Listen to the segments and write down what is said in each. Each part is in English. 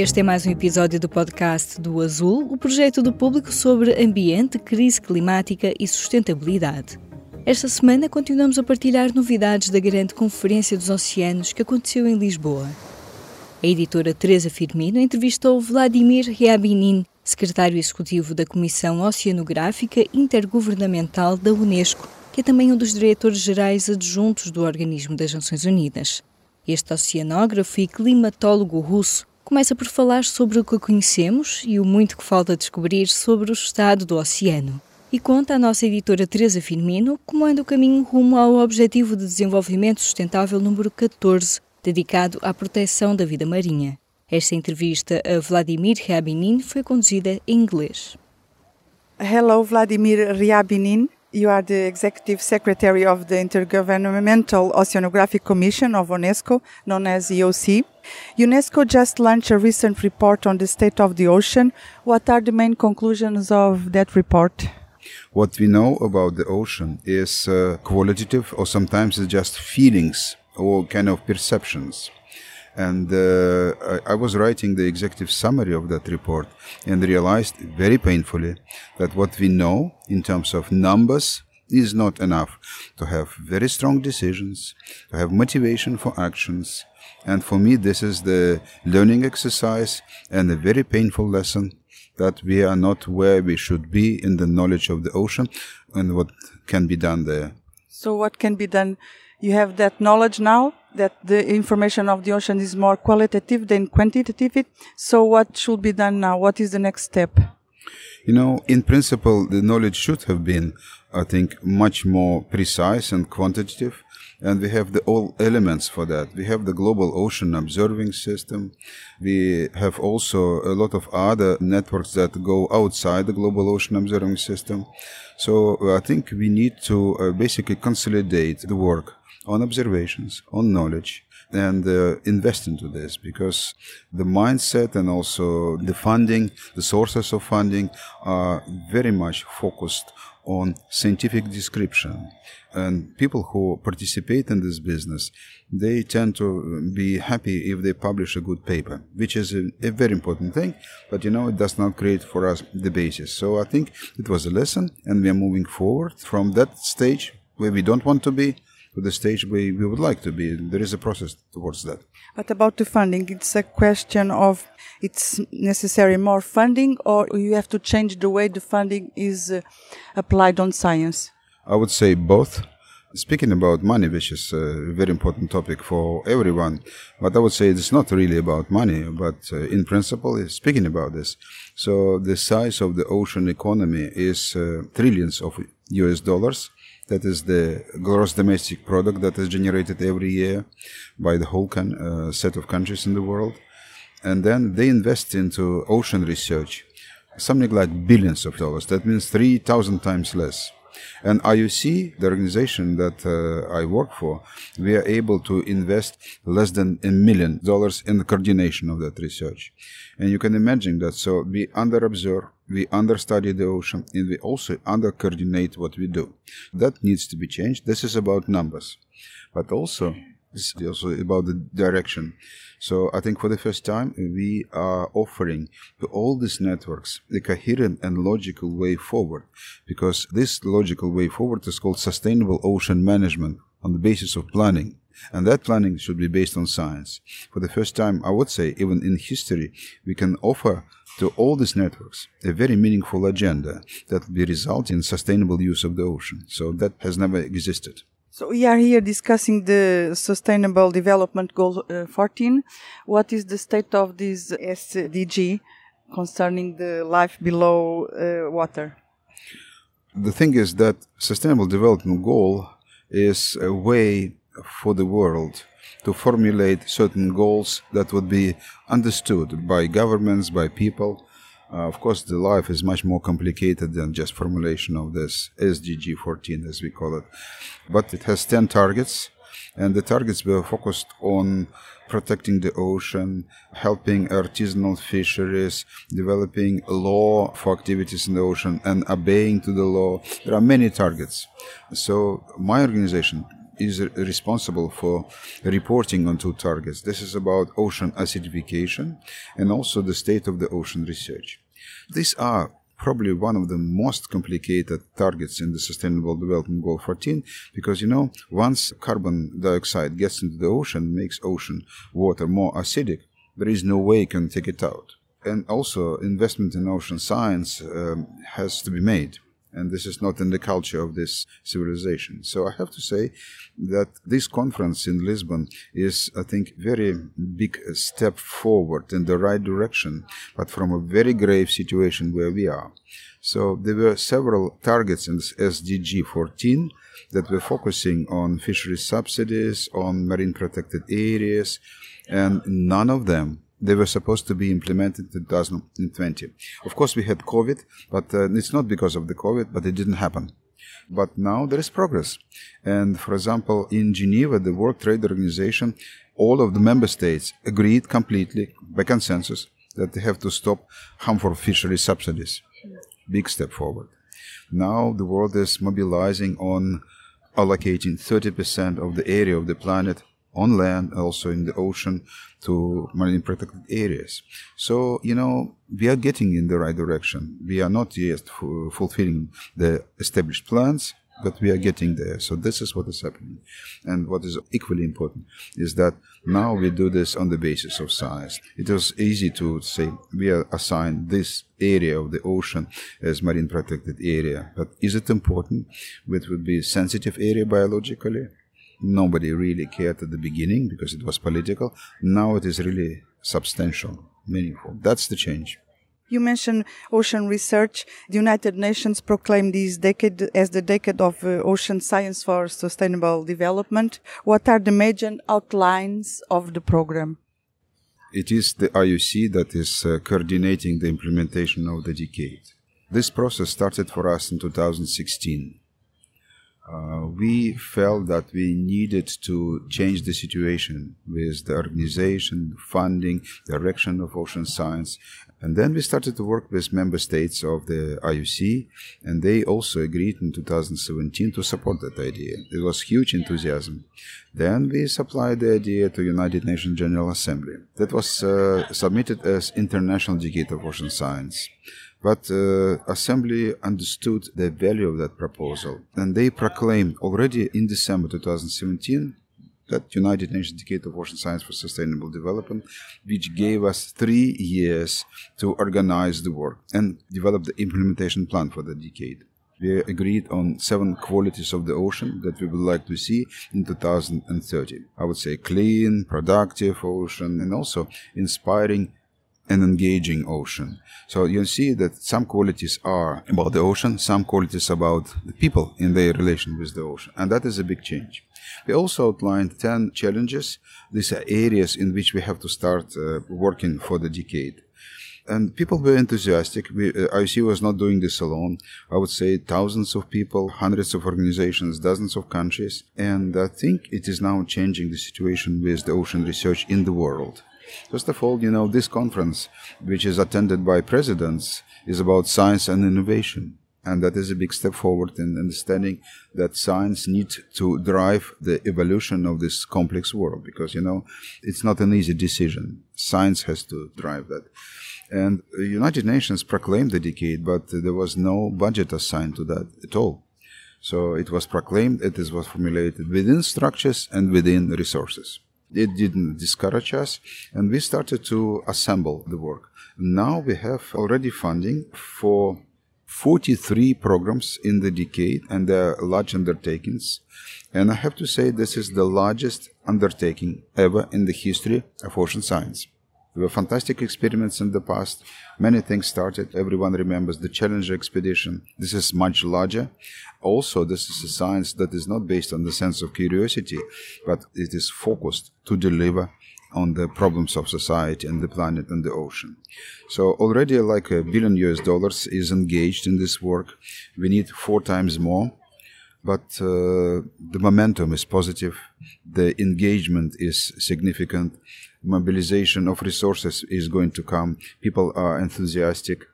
Este é mais um episódio do podcast do Azul, o projeto do público sobre ambiente, crise climática e sustentabilidade. Esta semana continuamos a partilhar novidades da grande Conferência dos Oceanos que aconteceu em Lisboa. A editora Teresa Firmino entrevistou Vladimir Ryabinin, secretário executivo da Comissão Oceanográfica Intergovernamental da Unesco, que é também um dos diretores gerais adjuntos do Organismo das Nações Unidas. Este oceanógrafo e climatólogo russo começa por falar sobre o que conhecemos e o muito que falta descobrir sobre o estado do oceano. E conta à nossa editora Teresa Firmino como anda o caminho rumo ao Objetivo de Desenvolvimento Sustentável número 14, dedicado à proteção da vida marinha. Esta entrevista a Vladimir Ryabinin foi conduzida em inglês. Hello, Vladimir Ryabinin. You are the Executive Secretary of the Intergovernmental Oceanographic Commission of UNESCO, known as EOC. UNESCO just launched a recent report on the state of the ocean. What are the main conclusions of that report? What we know about the ocean is uh, qualitative or sometimes it's just feelings or kind of perceptions. And uh, I, I, was writing the executive summary of that report and realized very painfully that what we know in terms of numbers is not enough to have very strong decisions, to have motivation for actions. And for me, this is the learning exercise and a very painful lesson that we are not where we should be in the knowledge of the ocean and what can be done there. So, what can be done? You have that knowledge now that the information of the ocean is more qualitative than quantitative. So what should be done now? What is the next step? You know, in principle, the knowledge should have been, I think, much more precise and quantitative. And we have the all elements for that. We have the global ocean observing system. We have also a lot of other networks that go outside the global ocean observing system. So I think we need to uh, basically consolidate the work on observations, on knowledge, and uh, invest into this because the mindset and also the funding, the sources of funding are very much focused on scientific description. And people who participate in this business, they tend to be happy if they publish a good paper, which is a, a, very important thing, but you know, it does not create for us the basis. So I think it was a lesson and we are moving forward from that stage where we don't want to be to the stage we, we would like to be. There is a process towards that. But about the funding, it's a question of it's necessary more funding or you have to change the way the funding is uh, applied on science? I would say both. Speaking about money, which is a very important topic for everyone, but I would say it's not really about money, but uh, in principle, speaking about this. So the size of the ocean economy is uh, trillions of US dollars that is the gross domestic product that is generated every year by the whole uh, set of countries in the world. And then they invest into ocean research, something like billions of dollars. That means 3,000 times less. And IOC, the organization that uh, I work for, we are able to invest less than a million dollars in the coordination of that research. And you can imagine that. So we under observe, we understudy the ocean, and we also under coordinate what we do. That needs to be changed. This is about numbers, but also it's also about the direction. So I think for the first time we are offering to all these networks a coherent and logical way forward, because this logical way forward is called sustainable ocean management on the basis of planning. And that planning should be based on science. For the first time, I would say, even in history, we can offer to all these networks a very meaningful agenda that will result in sustainable use of the ocean. So that has never existed. So we are here discussing the Sustainable Development Goal uh, 14. What is the state of this SDG concerning the life below uh, water? The thing is that Sustainable Development Goal is a way for the world to formulate certain goals that would be understood by governments, by people, Uh, of course, the life is much more complicated than just formulation of this SDG 14, as we call it. But it has 10 targets, and the targets were focused on protecting the ocean, helping artisanal fisheries, developing law for activities in the ocean, and obeying to the law. There are many targets. So my organization is responsible for reporting on two targets. This is about ocean acidification and also the state of the ocean research. These are probably one of the most complicated targets in the Sustainable Development Goal 14 because you know once carbon dioxide gets into the ocean makes ocean water more acidic there is no way you can take it out and also investment in ocean science um, has to be made and this is not in the culture of this civilization. So I have to say that this conference in Lisbon is, I think, very big step forward in the right direction, but from a very grave situation where we are. So there were several targets in this SDG 14 that were focusing on fisheries subsidies, on marine protected areas, and none of them they were supposed to be implemented in 2020. Of course, we had COVID, but uh, it's not because of the COVID, but it didn't happen. But now there is progress. And for example, in Geneva, the World Trade Organization, all of the member states agreed completely by consensus that they have to stop harmful fishery subsidies. Big step forward. Now the world is mobilizing on allocating 30% of the area of the planet on land, also in the ocean, to marine protected areas. So, you know, we are getting in the right direction. We are not yet f- fulfilling the established plans, but we are getting there. So this is what is happening. And what is equally important is that now we do this on the basis of science. It was easy to say we are assigned this area of the ocean as marine protected area. But is it important? It would be sensitive area biologically nobody really cared at the beginning because it was political. Now it is really substantial, meaningful. That's the change. You mentioned ocean research. The United Nations proclaimed this decade as the decade of uh, ocean science for sustainable development. What are the major outlines of the program? It is the IOC that is uh, coordinating the implementation of the decade. This process started for us in 2016 uh, we felt that we needed to change the situation with the organization, funding, direction of ocean science. And then we started to work with member states of the IOC, and they also agreed in 2017 to support that idea. It was huge enthusiasm. Then we supplied the idea to United Nations General Assembly. That was uh, submitted as International Decade of Ocean Science. But uh, Assembly understood the value of that proposal, and they proclaimed already in December 2017 that United Nations Decade of Ocean Science for Sustainable Development, which gave us three years to organize the work and develop the implementation plan for the decade. We agreed on seven qualities of the ocean that we would like to see in 2030. I would say clean, productive ocean, and also inspiring an engaging ocean. So you see that some qualities are about the ocean, some qualities about the people in their relation with the ocean. And that is a big change. We also outlined 10 challenges. These are areas in which we have to start uh, working for the decade. And people were enthusiastic. We, uh, was not doing this alone. I would say thousands of people, hundreds of organizations, dozens of countries. And I think it is now changing the situation with the ocean research in the world. First of all, you know, this conference, which is attended by presidents, is about science and innovation. And that is a big step forward in understanding that science needs to drive the evolution of this complex world because, you know, it's not an easy decision. Science has to drive that. And the United Nations proclaimed the decade, but there was no budget assigned to that at all. So it was proclaimed, it was formulated within structures and within resources. It didn't discourage us, and we started to assemble the work. Now we have already funding for 43 programs in the decade, and they're large undertakings. And I have to say, this is the largest undertaking ever in the history of ocean science. There were fantastic experiments in the past. Many things started. Everyone remembers the Challenger expedition. This is much larger. Also, this is a science that is not based on the sense of curiosity, but it is focused to deliver on the problems of society and the planet and the ocean. So already like a billion US dollars is engaged in this work. We need four times more, but uh, the momentum is positive. The engagement is significant. Mobilization of resources is going to come. People are enthusiastic.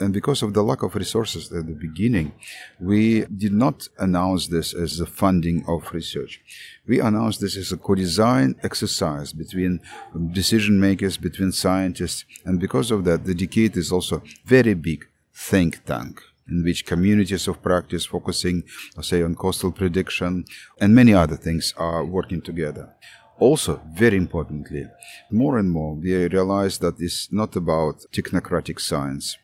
And because of the lack of resources at the beginning, we did not announce this as the funding of research. We announced this as a co-design exercise between decision makers, between scientists. And because of that, the Decade is also very big think tank in which communities of practice focusing, say, on coastal prediction and many other things are working together. Also, very importantly, more and more we realize that it's not about technocratic science.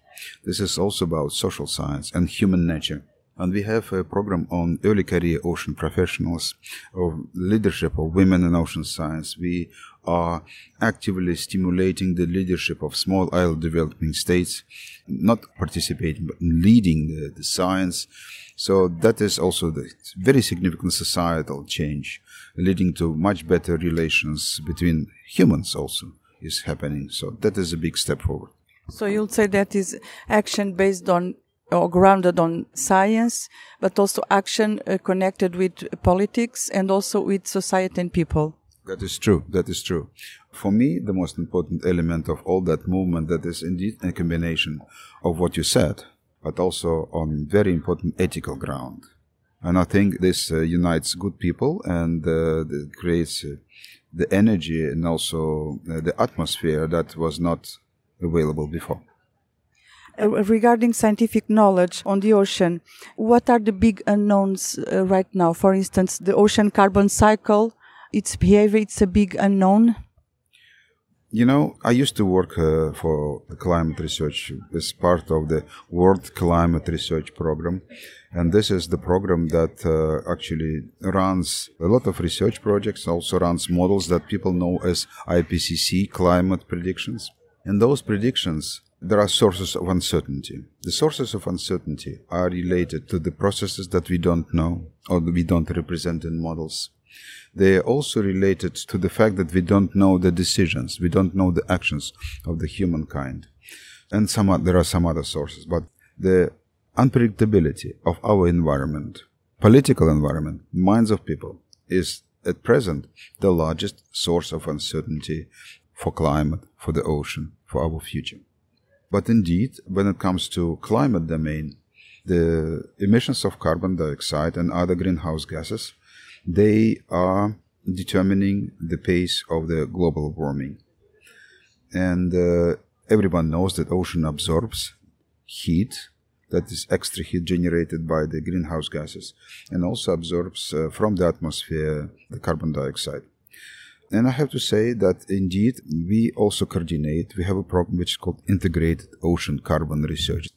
This is also about social science and human nature. And we have a program on early career ocean professionals, of leadership of women in ocean science. We are actively stimulating the leadership of small island developing states, not participating, but leading the, the science. So that is also the very significant societal change, leading to much better relations between humans also is happening. So that is a big step forward. So you'll say that is action based on or grounded on science, but also action uh, connected with politics and also with society and people. That is true. That is true. For me, the most important element of all that movement that is indeed a combination of what you said, but also on very important ethical ground. And I think this uh, unites good people and uh, creates uh, the energy and also uh, the atmosphere that was not available before. Uh, regarding scientific knowledge on the ocean, what are the big unknowns uh, right now? For instance, the ocean carbon cycle, its behavior, it's a big unknown. You know, I used to work uh, for climate research as part of the World Climate Research Program. And this is the program that uh, actually runs a lot of research projects, also runs models that people know as IPCC climate predictions. And those predictions, there are sources of uncertainty. The sources of uncertainty are related to the processes that we don't know or we don't represent in models. They are also related to the fact that we don't know the decisions, we don't know the actions of the humankind. And some, there are some other sources, but the unpredictability of our environment, political environment, minds of people, is at present the largest source of uncertainty for climate, for the ocean, for our future. But indeed, when it comes to climate domain, the emissions of carbon dioxide and other greenhouse gases, they are determining the pace of the global warming. And uh, everyone knows that ocean absorbs heat, that is extra heat generated by the greenhouse gases, and also absorbs uh, from the atmosphere the carbon dioxide. And I have to say that indeed we also coordinate. We have a program which is called Integrated Ocean Carbon Research.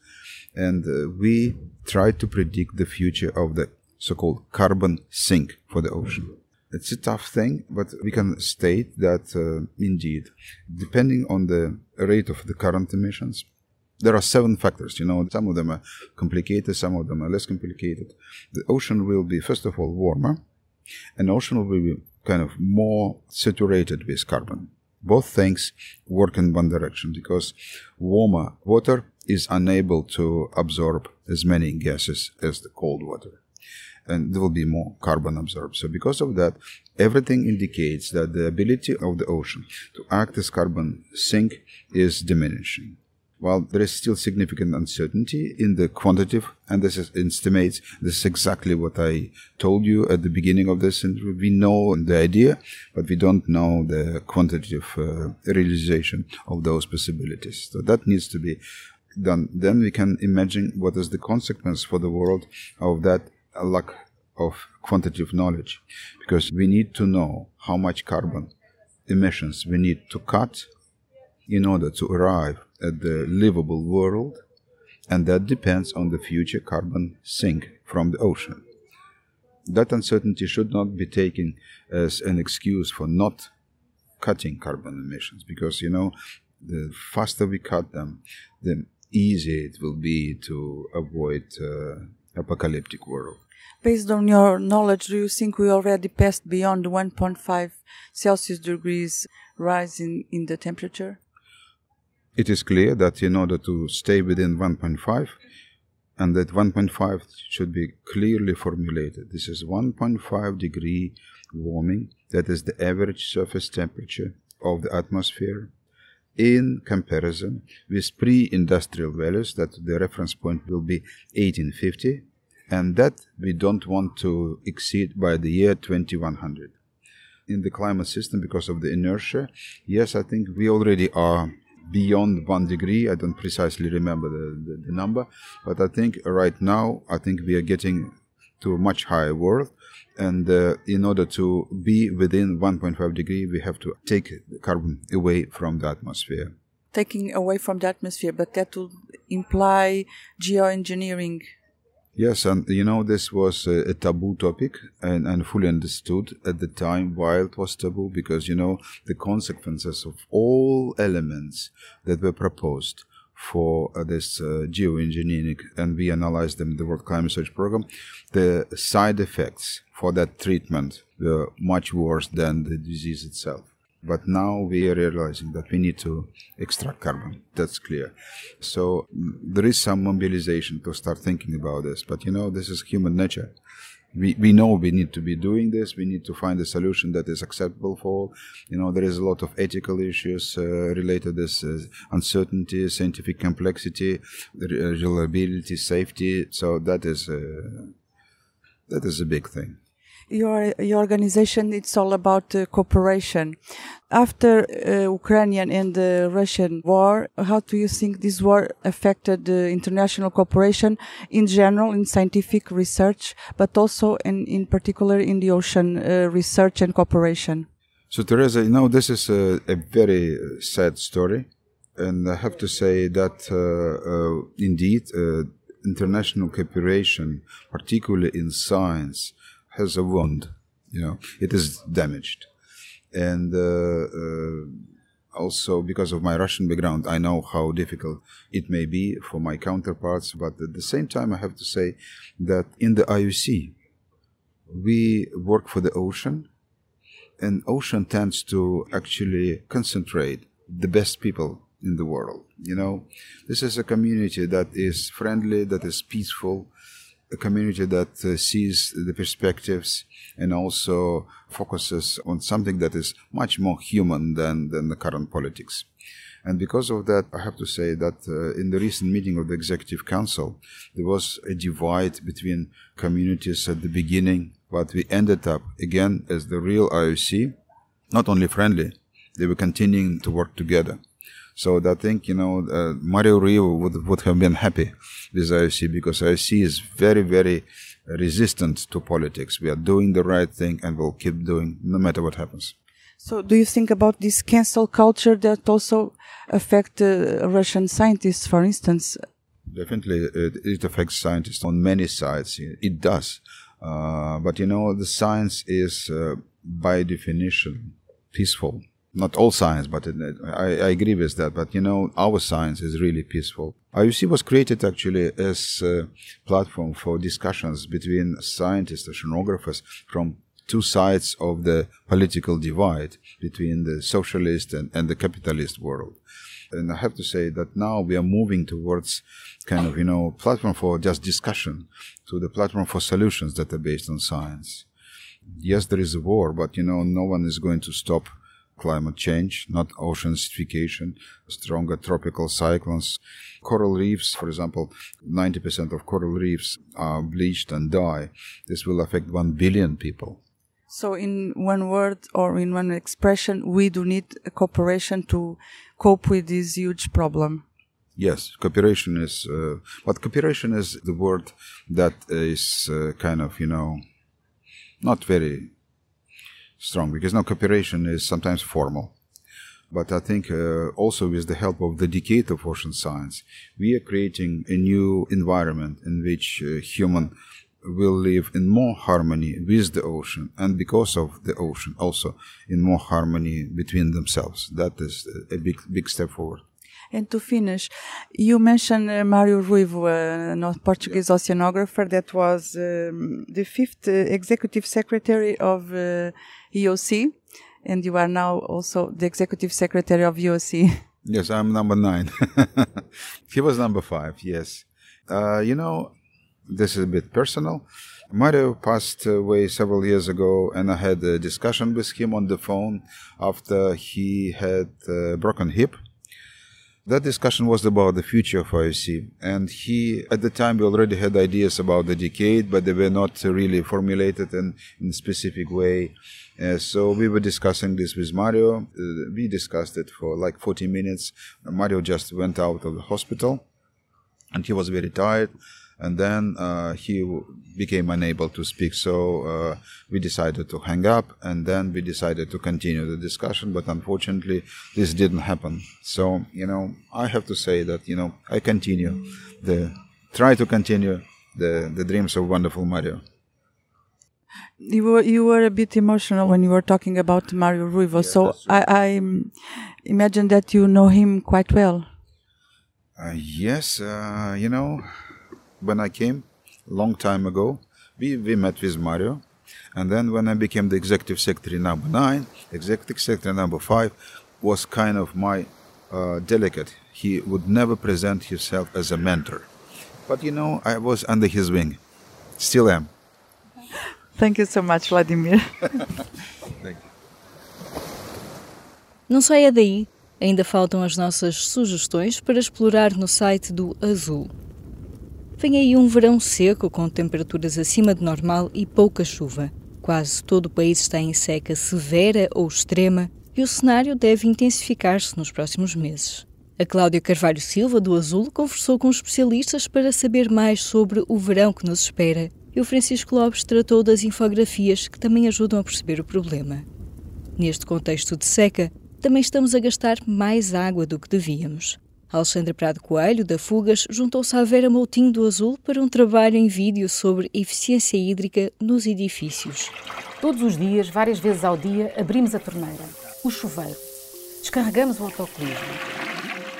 And uh, we try to predict the future of the so called carbon sink for the ocean. It's a tough thing, but we can state that uh, indeed, depending on the rate of the current emissions, there are seven factors. You know, some of them are complicated, some of them are less complicated. The ocean will be, first of all, warmer, and ocean will be kind of more saturated with carbon. Both things work in one direction because warmer water is unable to absorb as many gases as the cold water. And there will be more carbon absorbed. So because of that, everything indicates that the ability of the ocean to act as carbon sink is diminishing while there is still significant uncertainty in the quantitative, and this is estimates, this is exactly what I told you at the beginning of this interview. We know the idea, but we don't know the quantitative uh, realization of those possibilities. So that needs to be done. Then we can imagine what is the consequence for the world of that lack of quantitative knowledge, because we need to know how much carbon emissions we need to cut in order to arrive at the livable world, and that depends on the future carbon sink from the ocean. That uncertainty should not be taken as an excuse for not cutting carbon emissions, because you know, the faster we cut them, the easier it will be to avoid uh, apocalyptic world. Based on your knowledge, do you think we already passed beyond 1.5 Celsius degrees rise in, in the temperature? It is clear that in order to stay within 1.5, and that 1.5 should be clearly formulated. This is 1.5 degree warming, that is the average surface temperature of the atmosphere in comparison with pre-industrial values that the reference point will be 1850 and that we don't want to exceed by the year 2100 in the climate system because of the inertia yes i think we already are beyond one degree. I don't precisely remember the, the, the number but i think right now i think we are getting to a much higher world and uh, in order to be within 1.5 degree we have to take the carbon away from the atmosphere. Taking away from the atmosphere but that would imply geoengineering Yes, and you know, this was a, a, taboo topic and, and fully understood at the time why it was taboo because, you know, the consequences of all elements that were proposed for uh, this uh, geoengineering and we analyzed them in the World Climate Research Program, the side effects for that treatment were much worse than the disease itself. But now we are realizing that we need to extract carbon. That's clear. So mm, there is some mobilization to start thinking about this. But you know, this is human nature. We, we know we need to be doing this. We need to find a solution that is acceptable for all. You know, there is a lot of ethical issues uh, related to this uh, uncertainty, scientific complexity, reliability, safety. So that is, uh, that is a big thing your, your organization, it's all about uh, cooperation. After uh, Ukrainian and the Russian war, how do you think this war affected international cooperation in general in scientific research, but also in, in particular in the ocean uh, research and cooperation? So, Teresa, you know, this is a, a very sad story. And I have to say that uh, uh, indeed, uh, international cooperation, particularly in science, has a wound. You know, it is damaged, and uh, uh, also because of my Russian background, I know how difficult it may be for my counterparts. But at the same time, I have to say that in the IOC, we work for the ocean, and ocean tends to actually concentrate the best people in the world. You know, this is a community that is friendly, that is peaceful, a community that uh, sees the perspectives and also focuses on something that is much more human than, than the current politics. And because of that, I have to say that uh, in the recent meeting of the Executive Council, there was a divide between communities at the beginning, but we ended up again as the real IOC, not only friendly, they were continuing to work together. So I think, you know, uh, Mario Ruivo would, would have been happy with IOC because IOC is very, very resistant to politics. We are doing the right thing and we'll keep doing no matter what happens. So, do you think about this cancel culture that also affect uh, Russian scientists, for instance? Definitely, it, it, affects scientists on many sides. It does, uh, but you know, the science is uh, by definition peaceful not all science, but it, I, I, agree with that. But you know, our science is really peaceful. IOC was created actually as a platform for discussions between scientists, and oceanographers from two sides of the political divide between the socialist and, and the capitalist world. And I have to say that now we are moving towards kind of, you know, platform for just discussion to the platform for solutions that are based on science. Yes, there is a war, but you know, no one is going to stop climate change, not ocean acidification, stronger tropical cyclones. Coral reefs, for example, 90% of coral reefs are bleached and die. This will affect 1 billion people. So, in one word or in one expression, we do need cooperation to cope with this huge problem. Yes, cooperation is, uh, but cooperation is the word that is uh, kind of, you know, not very strong because now cooperation is sometimes formal. But I think uh, also with the help of the decade of ocean science, we are creating a new environment in which uh, human will live in more harmony with the ocean and because of the ocean also in more harmony between themselves. That is a big, big step forward. And to finish, you mentioned uh, Mario Ruivo, uh, a Portuguese oceanographer that was um, the fifth uh, executive secretary of uh, EOC, and you are now also the executive secretary of EOC. Yes, I'm number nine. he was number five, yes. Uh, you know, this is a bit personal. Mario passed away several years ago, and I had a discussion with him on the phone after he had a broken hip. That discussion was about the future of IOC, and he, at the time, we already had ideas about the decade, but they were not really formulated in, in a specific way. Uh, so we were discussing this with Mario. Uh, we discussed it for like 40 minutes. Mario just went out of the hospital, and he was very tired and then uh, he became unable to speak. So uh, we decided to hang up, and then we decided to continue the discussion. But unfortunately, this didn't happen. So you know, I have to say that you know I continue the try to continue the the dreams of wonderful Mario. You were you were a bit emotional when you were talking about Mario Ruivo. Yeah, so I, I imagine that you know him quite well. Uh, yes, uh, you know, when I came a long time ago, we, we met with Mario. And then when I became the executive secretary number nine, executive secretary number five was kind of my uh, delegate. He would never present himself as a mentor. But you know, I was under his wing. Still am. Thank you so much, Vladimir. Thank you. Não saia daí. Ainda faltam as nossas sugestões para explorar no site do Azul. Vem aí um verão seco com temperaturas acima de normal e pouca chuva. Quase todo o país está em seca severa ou extrema e o cenário deve intensificar-se nos próximos meses. A Cláudia Carvalho Silva, do Azul, conversou com especialistas para saber mais sobre o verão que nos espera e o Francisco Lopes tratou das infografias que também ajudam a perceber o problema. Neste contexto de seca, também estamos a gastar mais água do que devíamos. Alexandre Prado Coelho, da Fugas, juntou-se à Vera Moutinho do Azul para um trabalho em vídeo sobre eficiência hídrica nos edifícios. Todos os dias, várias vezes ao dia, abrimos a torneira, o chuveiro, descarregamos o autocolismo.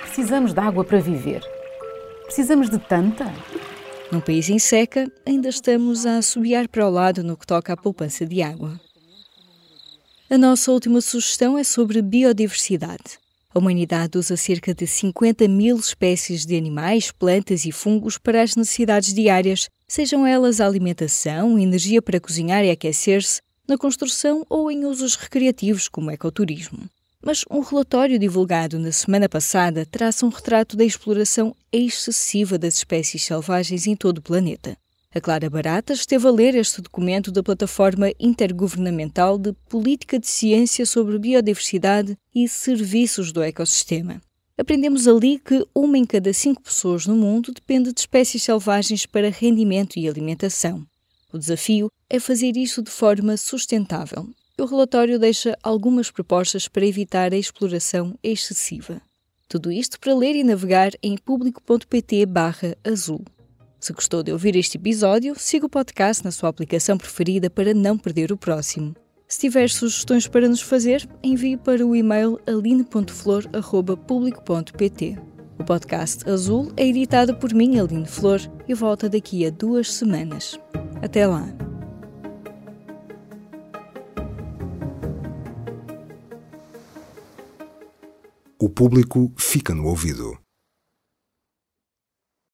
Precisamos de água para viver. Precisamos de tanta? Num país em seca, ainda estamos a assobiar para o lado no que toca à poupança de água. A nossa última sugestão é sobre biodiversidade. A humanidade usa cerca de 50 mil espécies de animais, plantas e fungos para as necessidades diárias, sejam elas a alimentação, energia para cozinhar e aquecer-se, na construção ou em usos recreativos como ecoturismo. Mas um relatório divulgado na semana passada traça um retrato da exploração excessiva das espécies selvagens em todo o planeta. A Clara Barata esteve a ler este documento da Plataforma Intergovernamental de Política de Ciência sobre Biodiversidade e Serviços do Ecossistema. Aprendemos ali que uma em cada cinco pessoas no mundo depende de espécies selvagens para rendimento e alimentação. O desafio é fazer isso de forma sustentável. O relatório deixa algumas propostas para evitar a exploração excessiva. Tudo isto para ler e navegar em público.pt/azul. Se gostou de ouvir este episódio, siga o podcast na sua aplicação preferida para não perder o próximo. Se tiver sugestões para nos fazer, envie para o e-mail aline.flor.público.pt. O podcast Azul é editado por mim, Aline Flor, e volta daqui a duas semanas. Até lá! O público fica no ouvido.